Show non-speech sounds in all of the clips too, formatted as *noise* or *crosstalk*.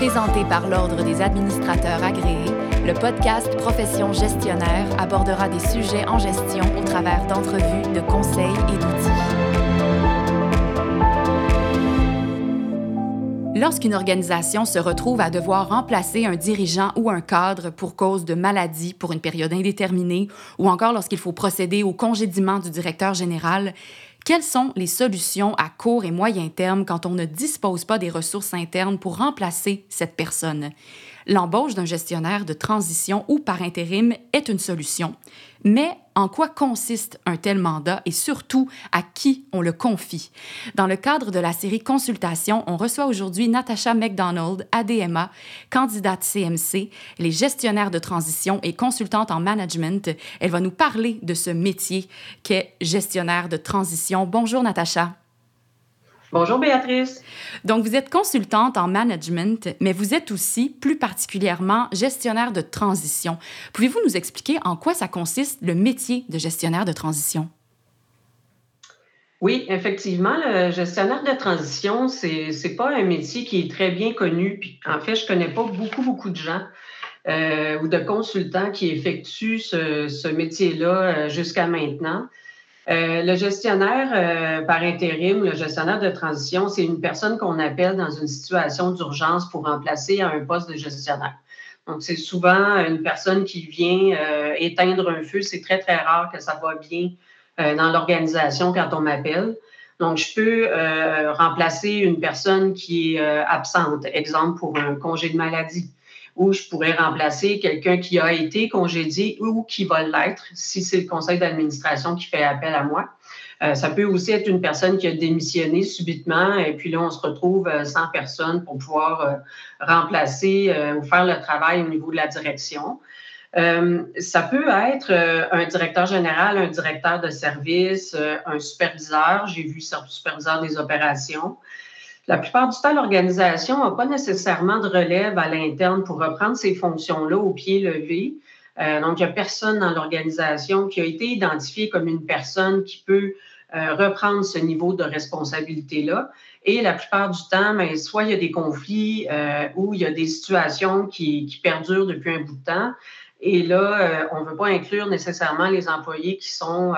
Présenté par l'Ordre des administrateurs agréés, le podcast Profession gestionnaire abordera des sujets en gestion au travers d'entrevues, de conseils et d'outils. Lorsqu'une organisation se retrouve à devoir remplacer un dirigeant ou un cadre pour cause de maladie pour une période indéterminée, ou encore lorsqu'il faut procéder au congédiement du directeur général, quelles sont les solutions à court et moyen terme quand on ne dispose pas des ressources internes pour remplacer cette personne? L'embauche d'un gestionnaire de transition ou par intérim est une solution. Mais en quoi consiste un tel mandat et surtout à qui on le confie? Dans le cadre de la série Consultation, on reçoit aujourd'hui Natasha McDonald, ADMA, candidate CMC, les gestionnaires de transition et consultante en management. Elle va nous parler de ce métier qu'est gestionnaire de transition. Bonjour Natacha. Bonjour Béatrice. Donc, vous êtes consultante en management, mais vous êtes aussi plus particulièrement gestionnaire de transition. Pouvez-vous nous expliquer en quoi ça consiste le métier de gestionnaire de transition? Oui, effectivement, le gestionnaire de transition, c'est n'est pas un métier qui est très bien connu. Puis, en fait, je connais pas beaucoup, beaucoup de gens euh, ou de consultants qui effectuent ce, ce métier-là euh, jusqu'à maintenant. Euh, le gestionnaire euh, par intérim, le gestionnaire de transition, c'est une personne qu'on appelle dans une situation d'urgence pour remplacer un poste de gestionnaire. Donc, c'est souvent une personne qui vient euh, éteindre un feu. C'est très, très rare que ça va bien dans l'organisation quand on m'appelle. Donc, je peux remplacer une personne qui est absente, exemple pour un congé de maladie ou je pourrais remplacer quelqu'un qui a été congédié ou qui va l'être si c'est le conseil d'administration qui fait appel à moi. Euh, ça peut aussi être une personne qui a démissionné subitement et puis là, on se retrouve euh, sans personne pour pouvoir euh, remplacer ou faire le travail au niveau de la direction. ça peut être un directeur général, un directeur de service, un superviseur. J'ai vu superviseur des opérations. La plupart du temps, l'organisation n'a pas nécessairement de relève à l'interne pour reprendre ces fonctions-là au pied levé. Euh, donc, il n'y a personne dans l'organisation qui a été identifié comme une personne qui peut euh, reprendre ce niveau de responsabilité-là. Et la plupart du temps, ben, soit il y a des conflits euh, ou il y a des situations qui, perdurent depuis un bout de temps. Et là, on ne veut pas inclure nécessairement les employés qui sont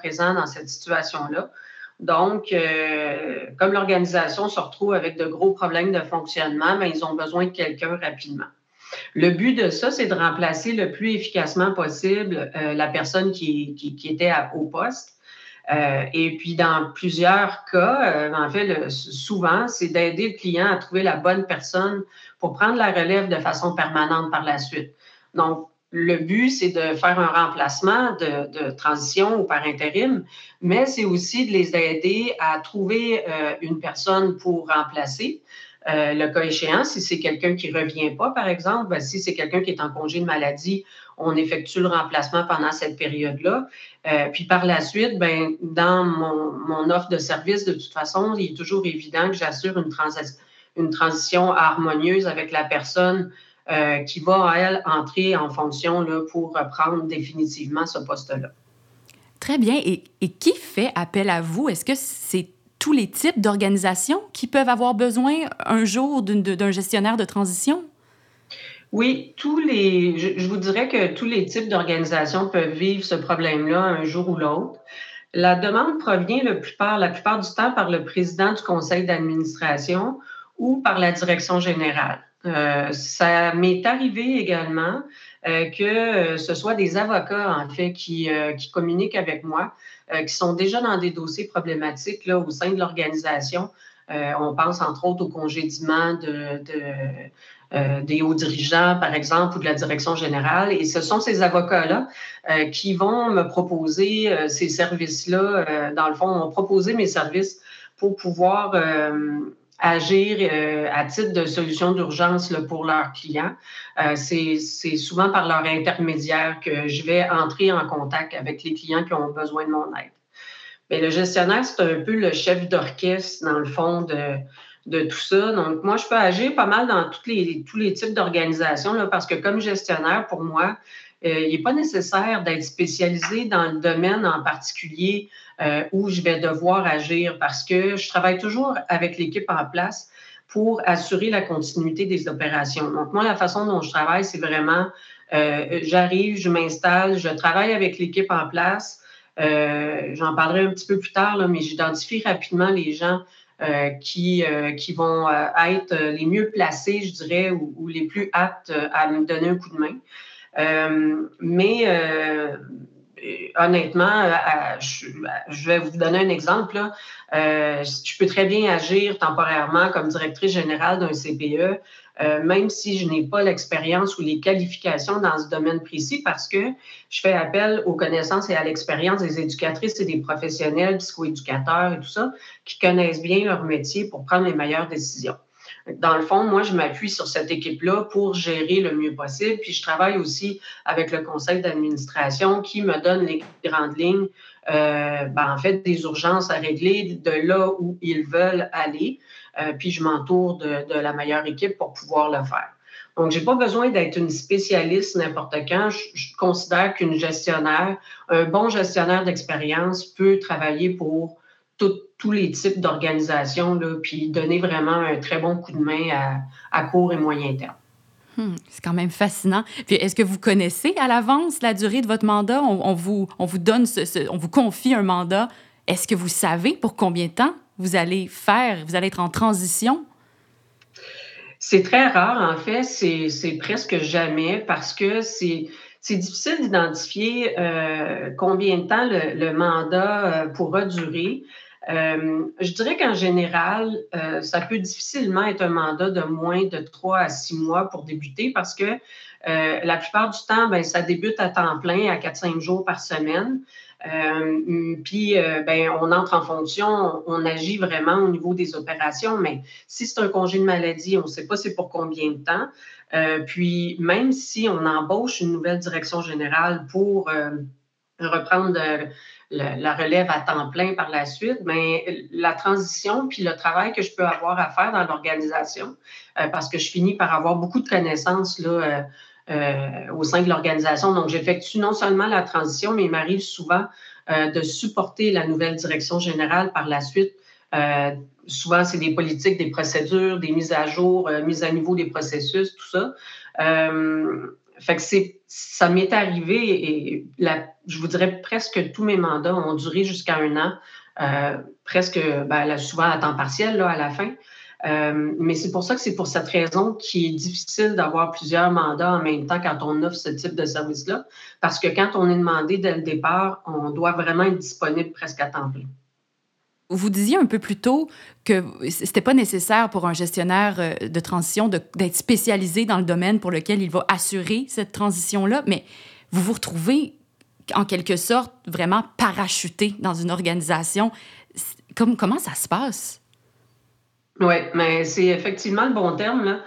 présents dans cette situation-là. Donc, euh, comme l'organisation se retrouve avec de gros problèmes de fonctionnement, mais ben, ils ont besoin de quelqu'un rapidement. Le but de ça, c'est de remplacer le plus efficacement possible euh, la personne qui, était au poste. Euh, et puis, dans plusieurs cas, en fait, souvent, c'est d'aider le client à trouver la bonne personne pour prendre la relève de façon permanente par la suite. Donc, le but, c'est de faire un remplacement de, transition ou par intérim, mais c'est aussi de les aider à trouver euh, une personne pour remplacer. Euh, le cas échéant, si c'est quelqu'un qui ne revient pas, par exemple, ben, si c'est quelqu'un qui est en congé de maladie, on effectue le remplacement pendant cette période-là. Euh, puis par la suite, ben, dans mon, offre de service, de toute façon, il est toujours évident que j'assure une, une transition harmonieuse avec la personne euh, qui va, elle, entrer en fonction là, pour reprendre définitivement ce poste-là. Très bien. Et, qui fait appel à vous? Est-ce que c'est tous les types d'organisations qui peuvent avoir besoin un jour d'un gestionnaire de transition? Oui, tous les, je, vous dirais que tous les types d'organisations peuvent vivre ce problème-là un jour ou l'autre. La demande provient le la plupart du temps par le président du conseil d'administration ou par la direction générale. Euh, ça m'est arrivé également euh, que euh, ce soit des avocats, en fait, qui, qui communiquent avec moi, qui sont déjà dans des dossiers problématiques là, au sein de l'organisation. on pense entre autres au congédiement de, des hauts dirigeants, par exemple, ou de la direction générale. Et ce sont ces avocats-là qui vont me proposer ces services-là. dans le fond, m'ont proposé mes services pour pouvoir agir euh, à titre de solution d'urgence pour leurs clients. Euh, c'est souvent par leur intermédiaire que je vais entrer en contact avec les clients qui ont besoin de mon aide. Mais le gestionnaire, c'est un peu le chef d'orchestre, dans le fond, de, tout ça. Donc, moi, je peux agir pas mal dans tous les types d'organisations, parce que comme gestionnaire, pour moi, euh, il n'est pas nécessaire d'être spécialisé dans le domaine en particulier euh, où je vais devoir agir parce que je travaille toujours avec l'équipe en place. pour assurer la continuité des opérations. Donc, moi, la façon dont je travaille, c'est vraiment, euh, j'arrive, je m'installe, je travaille avec l'équipe en place. Euh, j'en parlerai un petit peu plus tard, là, mais j'identifie rapidement les gens euh, qui, qui vont être les mieux placés, je dirais, ou, les plus aptes à me donner un coup de main. mais honnêtement, je vais vous donner un exemple. je peux très bien agir temporairement comme directrice générale d'un CPE euh, même si je n'ai pas l'expérience ou les qualifications dans ce domaine précis, parce que je fais appel aux connaissances et à l'expérience des éducatrices et des professionnels, psychoéducateurs et tout ça, qui connaissent bien leur métier pour prendre les meilleures décisions. Dans le fond, moi, je m'appuie sur cette équipe-là pour gérer le mieux possible. Puis je travaille aussi avec le conseil d'administration qui me donne les grandes lignes, euh, ben, en fait, des urgences à régler de là où ils veulent aller. Euh, puis je m'entoure de, la meilleure équipe pour pouvoir le faire. Donc, je n'ai pas besoin d'être une spécialiste n'importe quand. Je, considère qu'une gestionnaire, un bon gestionnaire d'expérience peut travailler pour tous les types d'organisations, puis donner vraiment un très bon coup de main à, court et moyen terme. Hmm, c'est quand même fascinant. Puis est-ce que vous connaissez à l'avance la durée de votre mandat? On, vous, on vous donne, on vous confie un mandat. Est-ce que vous savez pour combien de temps vous allez faire? Vous allez être en transition? C'est très rare, en fait. C'est presque jamais parce que c'est difficile d'identifier euh, combien de temps le, mandat euh, pourra durer. Euh, je dirais qu'en général, ça peut difficilement être un mandat de moins de trois à six mois pour débuter parce que la plupart du temps, ben, ça débute à temps plein, à 4-5 jours par semaine. Euh, puis, euh, ben, on entre en fonction, on, agit vraiment au niveau des opérations, mais si c'est un congé de maladie, on ne sait pas c'est pour combien de temps. Euh, puis, même si on embauche une nouvelle direction générale pour reprendre la relève à temps plein par la suite, mais la transition puis le travail que je peux avoir à faire dans l'organisation, parce que je finis par avoir beaucoup de connaissances là, euh, au sein de l'organisation. Donc, j'effectue non seulement la transition, mais il m'arrive souvent euh, de supporter la nouvelle direction générale par la suite. Euh, souvent, c'est des politiques, des procédures, des mises à jour, mises à niveau des processus, tout ça. Fait que ça m'est arrivé et je vous dirais presque tous mes mandats ont duré jusqu'à un an, presque ben, souvent à temps partiel là, à la fin. Euh, mais c'est pour ça que c'est pour cette raison qu'il est difficile d'avoir plusieurs mandats en même temps quand on offre ce type de service-là, parce que quand on est demandé dès le départ, on doit vraiment être disponible presque à temps plein. Vous disiez un peu plus tôt que c'était pas nécessaire pour un gestionnaire euh, de transition d'être spécialisé dans le domaine pour lequel il va assurer cette transition-là, mais vous vous retrouvez en quelque sorte vraiment parachuté dans une organisation. Comme, comment ça se passe? Oui, mais c'est effectivement le bon terme. Là.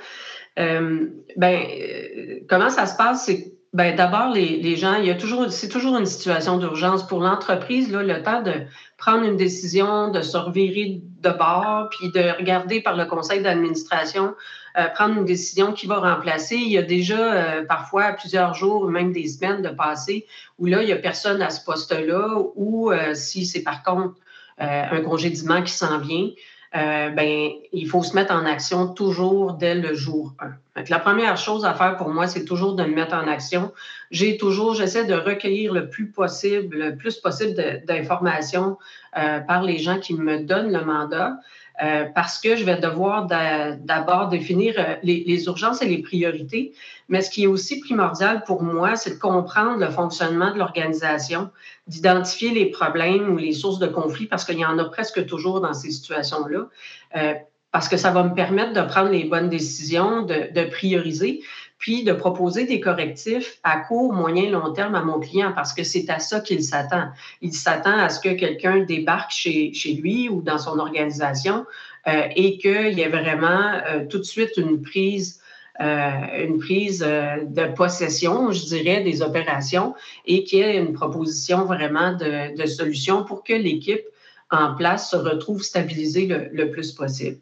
Euh, ben, euh, comment ça se passe? C'est ben, d'abord, les, les, gens, il y a toujours, c'est toujours une situation d'urgence pour l'entreprise, là, le temps de prendre une décision, de se revirer de bord, puis de regarder par le conseil d'administration, euh, prendre une décision qui va remplacer. Il y a déjà parfois plusieurs jours, même des semaines de passé, où là, il n'y a personne à ce poste-là, ou si c'est par contre un congédiement qui s'en vient, euh, ben, il faut se mettre en action toujours dès le jour 1. la première chose à faire pour moi, c'est toujours de me mettre en action. J'ai toujours, j'essaie de recueillir le plus possible, le plus possible d'informations euh, par les gens qui me donnent le mandat. Euh, parce que je vais devoir d'abord définir euh, les, urgences et les priorités. Mais ce qui est aussi primordial pour moi, c'est de comprendre le fonctionnement de l'organisation, d'identifier les problèmes ou les sources de conflit, parce qu'il y en a presque toujours dans ces situations-là. Euh, parce que ça va me permettre de prendre les bonnes décisions, de prioriser puis de proposer des correctifs à court, moyen, long terme à mon client parce que c'est à ça qu'il s'attend. Il s'attend à ce que quelqu'un débarque chez, lui ou dans son organisation euh, et qu'il y ait vraiment euh, tout de suite une prise euh, de possession, je dirais, des opérations et qu'il y ait une proposition vraiment de, solution pour que l'équipe en place se retrouve stabilisée le plus possible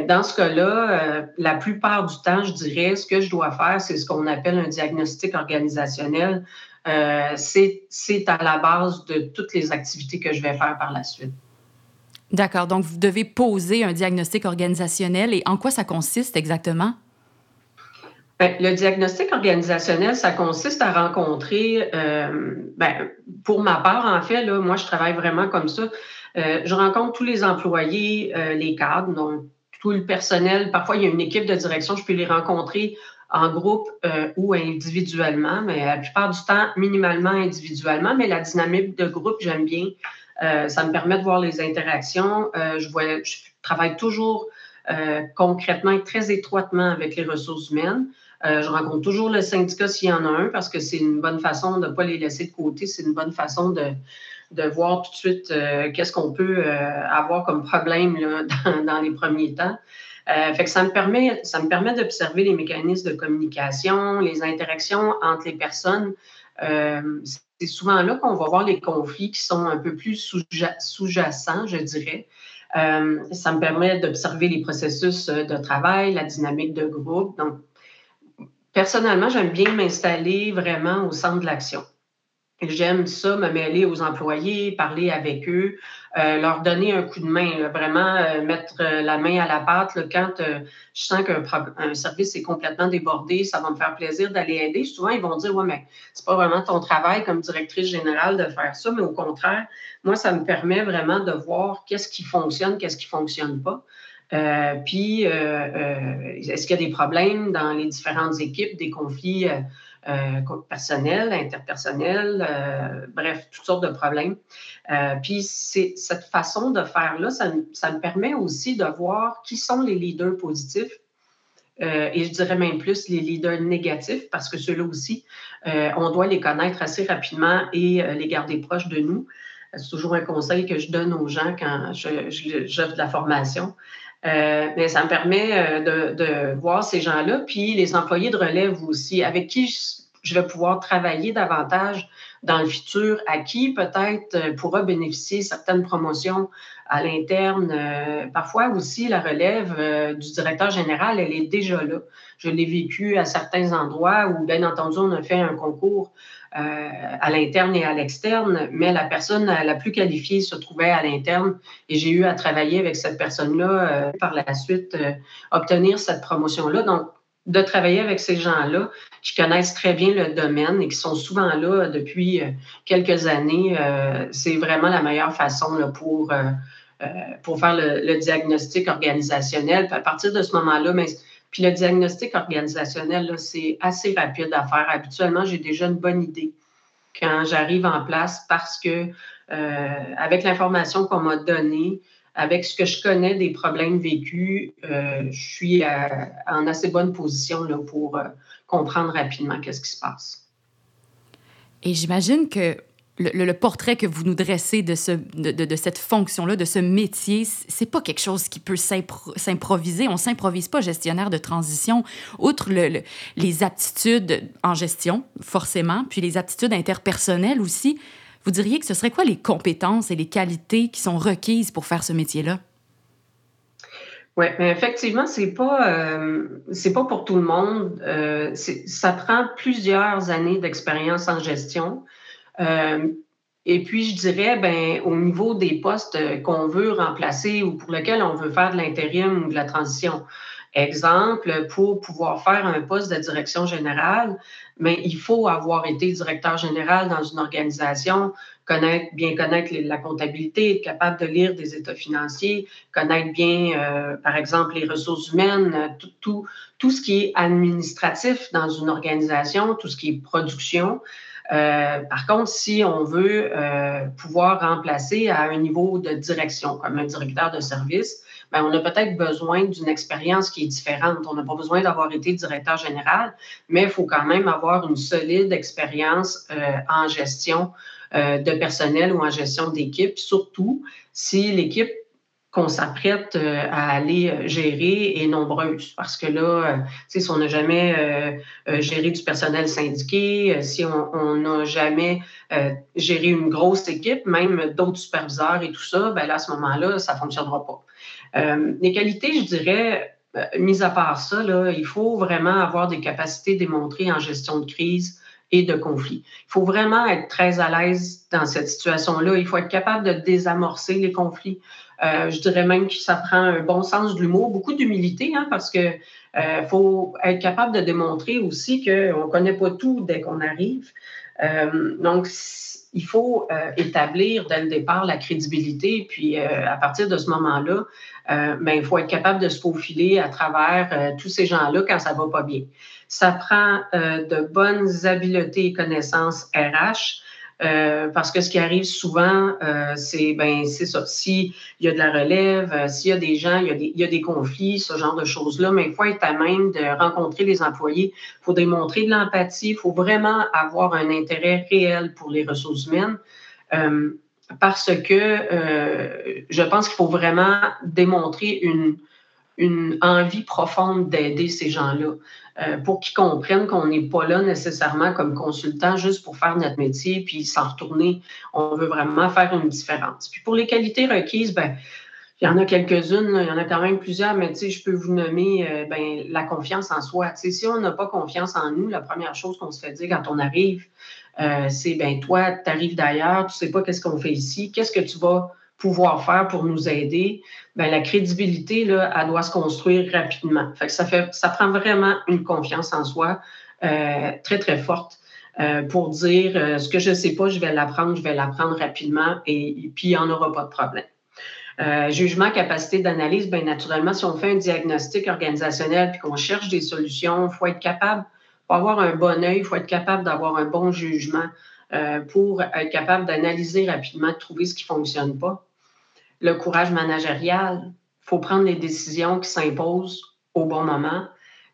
dans ce cas-là, euh, la plupart du temps, je dirais, ce que je dois faire, c'est ce qu'on appelle un diagnostic organisationnel. Euh, c'est à la base de toutes les activités que je vais faire par la suite. D'accord. Donc, vous devez poser un diagnostic organisationnel. Et en quoi ça consiste exactement? Ben, le diagnostic organisationnel, ça consiste à rencontrer, euh, ben, pour ma part, en fait, là, moi, je travaille vraiment comme ça. Euh, je rencontre tous les employés, euh, les cadres, donc tout le personnel. Parfois, il y a une équipe de direction, je peux les rencontrer en groupe ou individuellement, mais la plupart du temps, minimalement individuellement. Mais la dynamique de groupe, j'aime bien. ça me permet de voir les interactions. je, vois, je travaille toujours concrètement et très étroitement avec les ressources humaines. Euh, je rencontre toujours le syndicat s'il y en a un parce que c'est une bonne façon de ne pas les laisser de côté. C'est une bonne façon de, de voir tout de suite euh, qu'est-ce qu'on peut euh, avoir comme problème là, *laughs* dans, les premiers temps. fait que ça me permet, ça me permet d'observer les mécanismes de communication, les interactions entre les personnes. c'est souvent là qu'on va voir les conflits qui sont un peu plus sous-jacents, je dirais. ça me permet d'observer les processus de travail, la dynamique de groupe. Donc, Personnellement, j'aime bien m'installer vraiment au centre de l'action. J'aime ça, me mêler aux employés, parler avec eux, euh, leur donner un coup de main, vraiment euh, mettre euh, la main à la pâte quand je sens qu'un service est complètement débordé, ça va me faire plaisir d'aller aider. Souvent, ils vont dire Ouais, mais c'est pas vraiment ton travail comme directrice générale de faire ça, mais au contraire, moi, ça me permet vraiment de voir qu'est-ce qui fonctionne, qu'est-ce qui fonctionne pas. Puis, est-ce qu'il y a des problèmes dans les différentes équipes, des conflits personnels, interpersonnels, bref, toutes sortes de problèmes. puis, cette façon de faire-là, ça, me permet aussi de voir qui sont les leaders positifs. et je dirais même plus les leaders négatifs, parce que ceux-là aussi, on doit les connaître assez rapidement et les garder proches de nous. C'est toujours un conseil que je donne aux gens quand j'offre je, de la formation. Euh, mais ça me permet euh, de, voir ces gens-là, puis les employés de relève aussi, avec qui je, vais pouvoir travailler davantage dans le futur, à qui peut-être euh, pourra bénéficier certaines promotions à l'interne. parfois aussi, la relève du directeur général, elle est déjà là. Je l'ai vécu à certains endroits où, bien entendu, on a fait un concours euh, à l'interne et à l'externe, mais la personne la plus qualifiée se trouvait à l'interne et j'ai eu à travailler avec cette personne-là euh, par la suite, euh, obtenir cette promotion-là. Donc, de travailler avec ces gens-là qui connaissent très bien le domaine et qui sont souvent là depuis quelques années, c'est vraiment la meilleure façon pour, pour faire le, diagnostic organisationnel. À partir de ce moment-là, mais puis le diagnostic organisationnel, c'est assez rapide à faire. Habituellement, j'ai déjà une bonne idée quand j'arrive en place parce que euh, avec l'information qu'on m'a donnée, avec ce que je connais des problèmes vécus, euh, je suis en assez bonne position pour euh, comprendre rapidement qu'est-ce qui se passe. Et j'imagine que le, portrait que vous nous dressez de, ce, de, cette fonction-là, de ce métier, c'est pas quelque chose qui peut s'improviser. On s'improvise pas gestionnaire de transition. Outre les aptitudes en gestion, forcément, puis les aptitudes interpersonnelles aussi, vous diriez que ce serait quoi les compétences et les qualités qui sont requises pour faire ce métier-là? Oui, mais effectivement, c'est pas euh, c'est pas pour tout le monde. Euh, ça prend plusieurs années d'expérience en gestion. Euh, et puis, je dirais, ben, au niveau des postes qu'on veut remplacer ou pour lesquels on veut faire de l'intérim ou de la transition. Exemple, pour pouvoir faire un poste de direction générale, ben, il faut avoir été directeur général dans une organisation, bien connaître la comptabilité, être capable de lire des états financiers, connaître bien, euh, par exemple, les ressources humaines, tout ce qui est administratif dans une organisation, tout ce qui est production. Euh, par contre, si on veut euh, pouvoir remplacer à un niveau de direction, comme un directeur de service, bien, on a peut-être besoin d'une expérience qui est différente. On n'a pas besoin d'avoir été directeur général, mais il faut quand même avoir une solide expérience euh, en gestion de personnel ou en gestion d'équipe, surtout si l'équipe qu'on s'apprête euh, à aller euh, gérer est nombreuse. Parce que là, euh, si on n'a jamais géré du personnel syndiqué, si on n'a jamais géré une grosse équipe, même d'autres superviseurs et tout ça, ben là, à ce moment-là, ça ne fonctionnera pas. les qualités, je dirais, mis à part ça, là, il faut vraiment avoir des capacités démontrées en gestion de crise et de conflit. Il faut vraiment être très à l'aise dans cette situation-là. Il faut être capable de désamorcer les conflits. Euh, je dirais même que ça prend un bon sens de l'humour, beaucoup d'humilité, hein, parce que euh, faut être capable de démontrer aussi qu'on ne connaît pas tout dès qu'on arrive. Euh, donc, il faut établir dès le départ la crédibilité, puis à partir de ce moment-là, ben, il faut être capable de se faufiler à travers tous ces gens-là quand ça ne va pas bien. Ça prend de bonnes habiletés et connaissances RH, euh, parce que ce qui arrive souvent, euh, c'est ben c'est ça. S'il y a de la relève, euh, s'il y a des gens, il y a des, il y a des conflits, ce genre de choses-là, mais il faut être à même de rencontrer les employés. Il faut démontrer de l'empathie. Il faut vraiment avoir un intérêt réel pour les ressources humaines. parce que je pense qu'il faut vraiment démontrer une, une envie profonde d'aider ces gens-là. Euh, pour qu'ils comprennent qu'on n'est pas là nécessairement comme consultant juste pour faire notre métier puis s'en retourner. On veut vraiment faire une différence. Puis pour les qualités requises, ben, il y en a quelques-unes, il y en a quand même plusieurs, mais je peux vous nommer euh, ben, la confiance en soi. si on n'a pas confiance en nous, la première chose qu'on se fait dire quand on arrive, euh, c'est ben toi, tu arrives d'ailleurs, tu sais pas qu'est-ce qu'on fait ici, qu'est-ce que tu vas pouvoir faire pour nous aider, ben, la crédibilité, là, elle doit se construire rapidement. Fait que ça, fait, ça prend vraiment une confiance en soi euh, très, très forte euh, pour dire euh, ce que je ne sais pas, je vais l'apprendre, je vais l'apprendre rapidement et, puis il n'y en aura pas de problème. jugement, capacité d'analyse, bien naturellement, si on fait un diagnostic organisationnel puis qu'on cherche des solutions, il faut être capable, pour avoir un bon œil, il faut être capable d'avoir un bon jugement pour être capable d'analyser rapidement, de trouver ce qui ne fonctionne pas le courage managérial. Il faut prendre les décisions qui s'imposent au bon moment,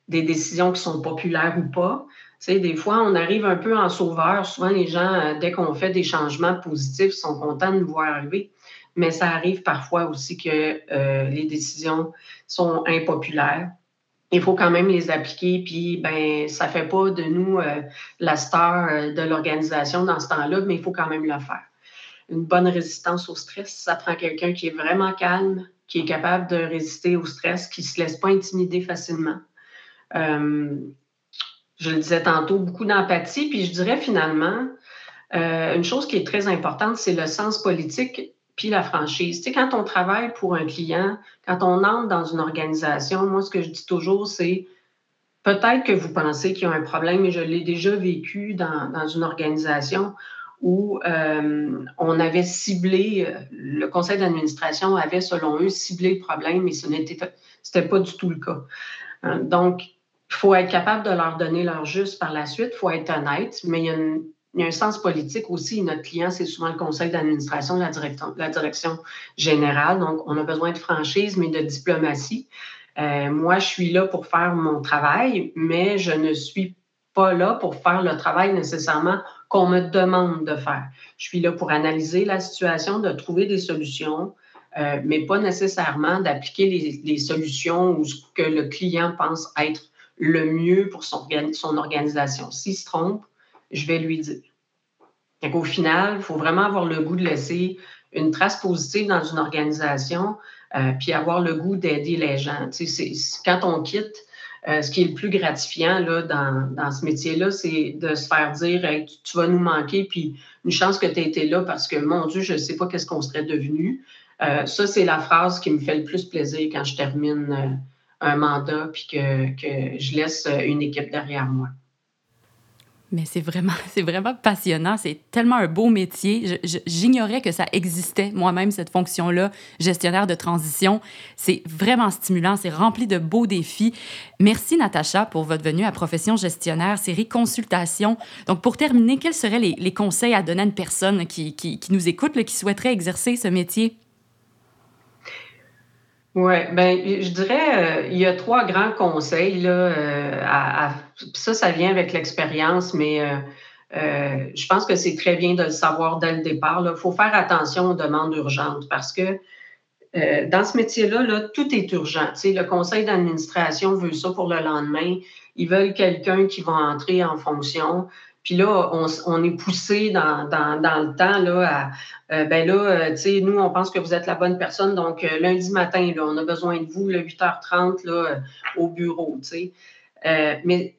des décisions qui sont populaires ou pas. Tu des fois, on arrive un peu en sauveur. Souvent, les gens, euh, dès qu'on fait des changements positifs, sont contents de nous voir arriver. Mais ça arrive parfois aussi que euh, les décisions sont impopulaires. Il faut quand même les appliquer, puis ben ça fait pas de nous euh, la star de l'organisation dans ce temps-là, mais il faut quand même le faire une bonne résistance au stress. Ça prend quelqu'un qui est vraiment calme, qui est capable de résister au stress, qui se laisse pas intimider facilement. Euh, je le disais tantôt, beaucoup d'empathie. Puis je dirais finalement, euh, une chose qui est très importante, c'est le sens politique la franchise. Quand on travaille pour un client, quand on entre dans une organisation, moi, ce que je dis toujours, c'est peut-être que vous pensez qu'il y a un problème, et je l'ai déjà vécu dans, dans une organisation où euh, on avait ciblé, euh, le conseil d'administration avait, selon eux, ciblé le problème, mais ce n'était pas du tout le cas. Euh, donc, il faut être capable de leur donner leur juste par la suite, il faut être honnête, mais il y, a un sens politique aussi. Notre client, c'est souvent le conseil d'administration, la, direction générale. Donc, on a besoin de franchise, mais de diplomatie. moi, je suis là pour faire mon travail, mais je ne suis pas là pour faire le travail nécessairement qu'on me demande de faire. Je suis là pour analyser la situation, de trouver des solutions, euh, mais pas nécessairement d'appliquer les, solutions ou ce que le client pense être le mieux pour son organisation. S'il se trompe, je vais lui dire. Au final, il faut vraiment avoir le goût de laisser une trace positive dans une organisation, euh, puis avoir le goût d'aider les gens. Quand on quitte, euh, ce qui est le plus gratifiant là, dans, ce métier-là, c'est de se faire dire tu, vas nous manquer, puis une chance que tu aies été là parce que, mon Dieu, je ne sais pas qu'est-ce qu'on serait devenu. Euh, ça, c'est la phrase qui me fait le plus plaisir quand je termine un mandat puis que je laisse une équipe derrière moi. Mais c'est vraiment, *laughs* c'est vraiment passionnant. C'est tellement un beau métier. J'ignorais que ça existait moi-même cette fonction-là, gestionnaire de transition. C'est vraiment stimulant. C'est rempli de beaux défis. Merci Natacha pour votre venue à Profession gestionnaire, série consultation. Donc pour terminer, quels seraient les, conseils à donner à une personne qui, qui, nous écoute, qui souhaiterait exercer ce métier? Oui, ben, je dirais, euh, il y a trois grands conseils. Là, euh, à, ça, ça vient avec l'expérience, mais euh, je pense que c'est très bien de le savoir dès le départ. Il faut faire attention aux demandes urgentes parce que dans ce métier-là, là, tout est urgent. le conseil d'administration veut ça pour le lendemain. Ils veulent quelqu'un qui va entrer en fonction. Puis là, on, est poussé dans, le temps là, à, euh, ben là, euh, tu sais, nous, on pense que vous êtes la bonne personne. Donc, euh, lundi matin, là, on a besoin de vous, le 8h30, là, au bureau, tu sais. mais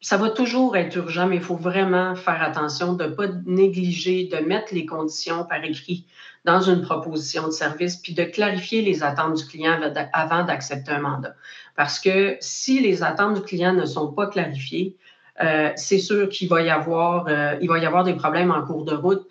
ça va toujours être urgent, mais il faut vraiment faire attention de ne pas négliger, de mettre les conditions par écrit dans une proposition de service, puis de clarifier les attentes du client avant d'accepter un mandat. Parce que si les attentes du client ne sont pas clarifiées, euh, c'est sûr qu'il va y avoir, euh, il va y avoir des problèmes en cours de route.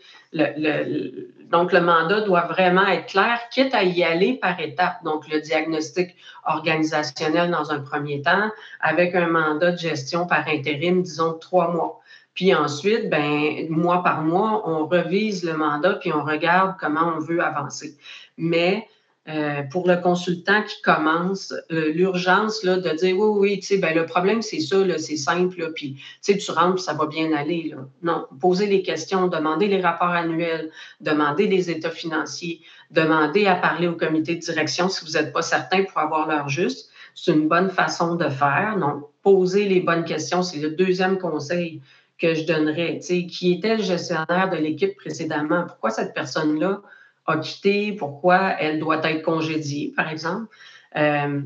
donc, le mandat doit vraiment être clair, quitte à y aller par étapes. Donc, le diagnostic organisationnel dans un premier temps, avec un mandat de gestion par intérim, disons, trois mois. Puis ensuite, ben, mois par mois, on revise le mandat puis on regarde comment on veut avancer. Mais euh, pour le consultant qui commence, euh, l'urgence là, de dire oui, oui, tu sais, ben, le problème, c'est ça, c'est simple, puis tu rentres, ça va bien aller. Là. Non, poser les questions, demander les rapports annuels, demander des états financiers, demander à parler au comité de direction si vous n'êtes pas certain pour avoir l'heure juste. C'est une bonne façon de faire. Donc, poser les bonnes questions, c'est le deuxième conseil que je donnerais, qui était le gestionnaire de l'équipe précédemment. Pourquoi cette personne-là a quitté? Pourquoi elle doit être congédiée, par exemple? Euh,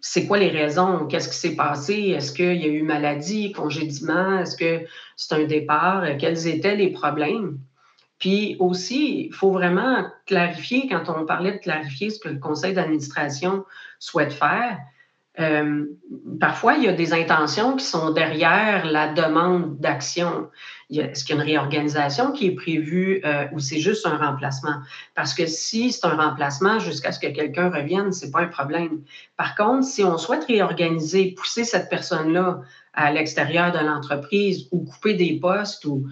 c'est quoi les raisons? Qu'est-ce qui s'est passé? Est-ce qu'il y a eu maladie, congédiement? Est-ce que c'est un départ? Quels étaient les problèmes? Puis aussi, il faut vraiment clarifier, quand on parlait de clarifier ce que le conseil d'administration souhaite faire, euh, parfois, il y a des intentions qui sont derrière la demande d'action. Est-ce qu'il y a une réorganisation qui est prévue euh, ou c'est juste un remplacement? Parce que si c'est un remplacement jusqu'à ce que quelqu'un revienne, ce n'est pas un problème. Par contre, si on souhaite réorganiser, pousser cette personne-là à l'extérieur de l'entreprise ou couper des postes ou,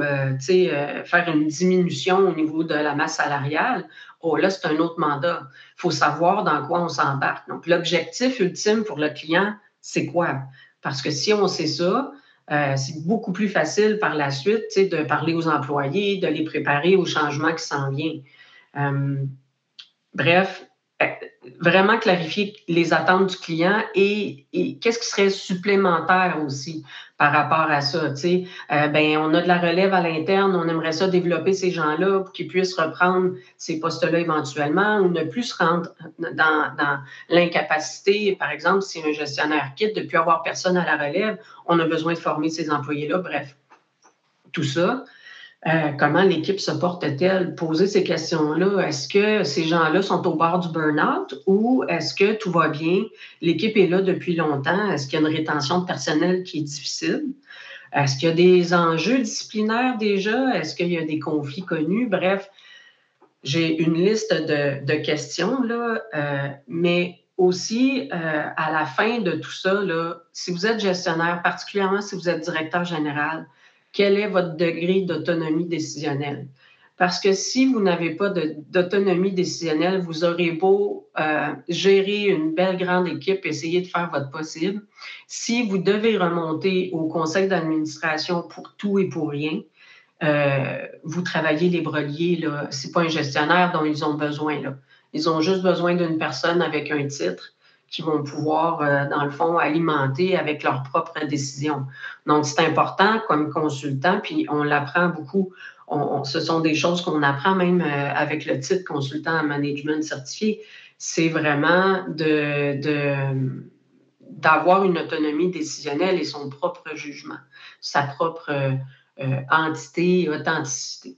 euh, faire une diminution au niveau de la masse salariale, oh là, c'est un autre mandat. Il faut savoir dans quoi on s'embarque. Donc, l'objectif ultime pour le client, c'est quoi? Parce que si on sait ça, euh, c'est beaucoup plus facile par la suite de parler aux employés, de les préparer au changement qui s'en vient. bref, vraiment clarifier les attentes du client et, qu'est-ce qui serait supplémentaire aussi par rapport à ça. Euh, ben, on a de la relève à l'interne, on aimerait ça développer ces gens-là pour qu'ils puissent reprendre ces postes-là éventuellement ou ne plus se rendre dans, dans l'incapacité. Par exemple, si un gestionnaire quitte, de ne plus avoir personne à la relève, on a besoin de former ces employés-là. Bref, tout ça. Euh, comment l'équipe se porte-t-elle? Poser ces questions-là. Est-ce que ces gens-là sont au bord du burn-out ou est-ce que tout va bien? L'équipe est là depuis longtemps. Est-ce qu'il y a une rétention de personnel qui est difficile? Est-ce qu'il y a des enjeux disciplinaires déjà? Est-ce qu'il y a des conflits connus? Bref, j'ai une liste de, questions, là, euh, mais aussi, euh, à la fin de tout ça, là, si vous êtes gestionnaire, particulièrement si vous êtes directeur général, quel est votre degré d'autonomie décisionnelle? Parce que si vous n'avez pas d'autonomie décisionnelle, vous aurez beau euh, gérer une belle grande équipe, essayer de faire votre possible. Si vous devez remonter au conseil d'administration pour tout et pour rien, euh, vous travaillez les breliers. Ce n'est pas un gestionnaire dont ils ont besoin. Là. Ils ont juste besoin d'une personne avec un titre qui vont pouvoir, euh, dans le fond, alimenter avec leurs propres décisions. Donc, c'est important comme consultant, puis on l'apprend beaucoup. ce sont des choses qu'on apprend même euh, avec le titre consultant en management certifié. C'est vraiment de, d'avoir une autonomie décisionnelle et son propre jugement, sa propre euh, entité, authenticité.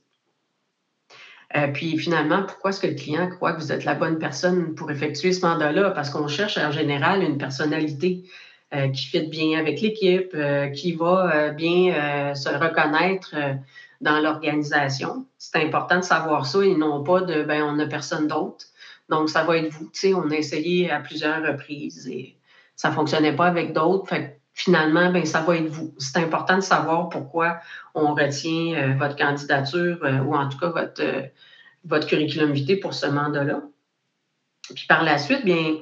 Euh, puis finalement, pourquoi est-ce que le client croit que vous êtes la bonne personne pour effectuer ce mandat-là? Parce qu'on cherche en général une personnalité euh, qui fit bien avec l'équipe, euh, qui va bien se reconnaître dans l'organisation. C'est important de savoir ça et non pas de ben on n'a personne d'autre. Donc, ça va être vous. Tu sais, on a essayé à plusieurs reprises et ça ne fonctionnait pas avec d'autres. Finalement, ben, ça va être vous. C'est important de savoir pourquoi on retient euh, votre candidature euh, ou en tout cas votre, euh, votre curriculum vitae pour ce mandat-là. Puis par la suite, bien,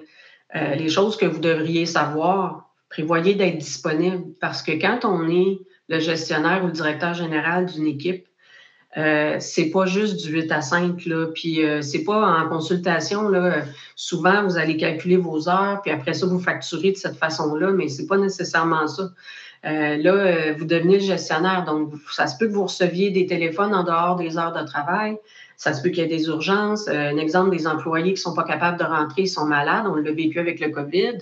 les choses que vous devriez savoir, prévoyez d'être disponible parce que quand on est le gestionnaire ou le directeur général d'une équipe, euh, c'est pas juste du 8 à 5, là. Puis euh, c'est pas en consultation, là. Souvent, vous allez calculer vos heures, puis après ça, vous facturez de cette façon-là, mais c'est pas nécessairement ça. Euh, là, vous devenez le gestionnaire, donc ça se peut que vous receviez des téléphones en dehors des heures de travail. Ça se peut qu'il y ait des urgences. un exemple, des employés qui sont pas capables de rentrer, ils sont malades. On l'a vécu avec le COVID.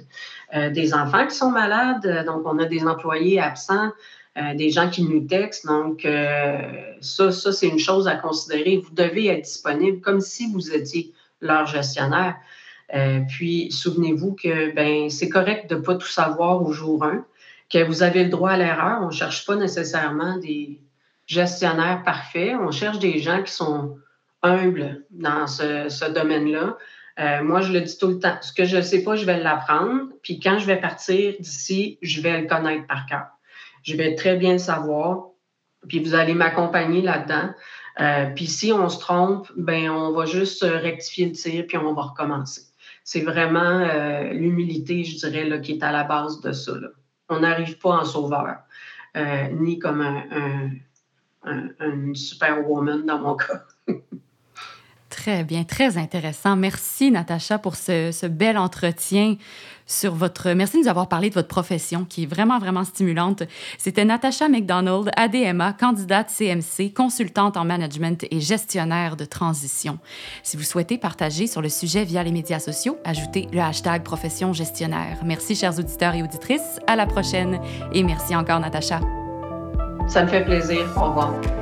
des enfants qui sont malades. Donc, on a des employés absents. Euh, des gens qui nous textent. Donc, euh, ça, c'est une chose à considérer. Vous devez être disponible comme si vous étiez leur gestionnaire. Euh, puis, souvenez-vous que ben, c'est correct de ne pas tout savoir au jour 1, que vous avez le droit à l'erreur. On ne cherche pas nécessairement des gestionnaires parfaits. On cherche des gens qui sont humbles dans ce, domaine-là. Moi, je le dis tout le temps. Ce que je ne sais pas, je vais l'apprendre. Puis quand je vais partir d'ici, je vais le connaître par cœur. Je vais très bien le savoir. Puis vous allez m'accompagner là-dedans. Euh, puis si on se trompe, ben on va juste rectifier le tir puis on va recommencer. C'est vraiment euh, l'humilité, je dirais, là, qui est à la base de ça. On n'arrive pas en sauveur, ni comme un, un, un, superwoman dans mon *laughs* cas. Très bien, très intéressant. Merci, Natacha, pour ce, bel entretien sur votre. Merci de nous avoir parlé de votre profession, qui est vraiment, vraiment stimulante. C'était Natacha McDonald, ADMA, candidate CMC, consultante en management et gestionnaire de transition. Si vous souhaitez partager sur le sujet via les médias sociaux, ajoutez le hashtag profession gestionnaire. Merci, chers auditeurs et auditrices. À la prochaine. Et merci encore, Natacha. Ça me fait plaisir. Au revoir.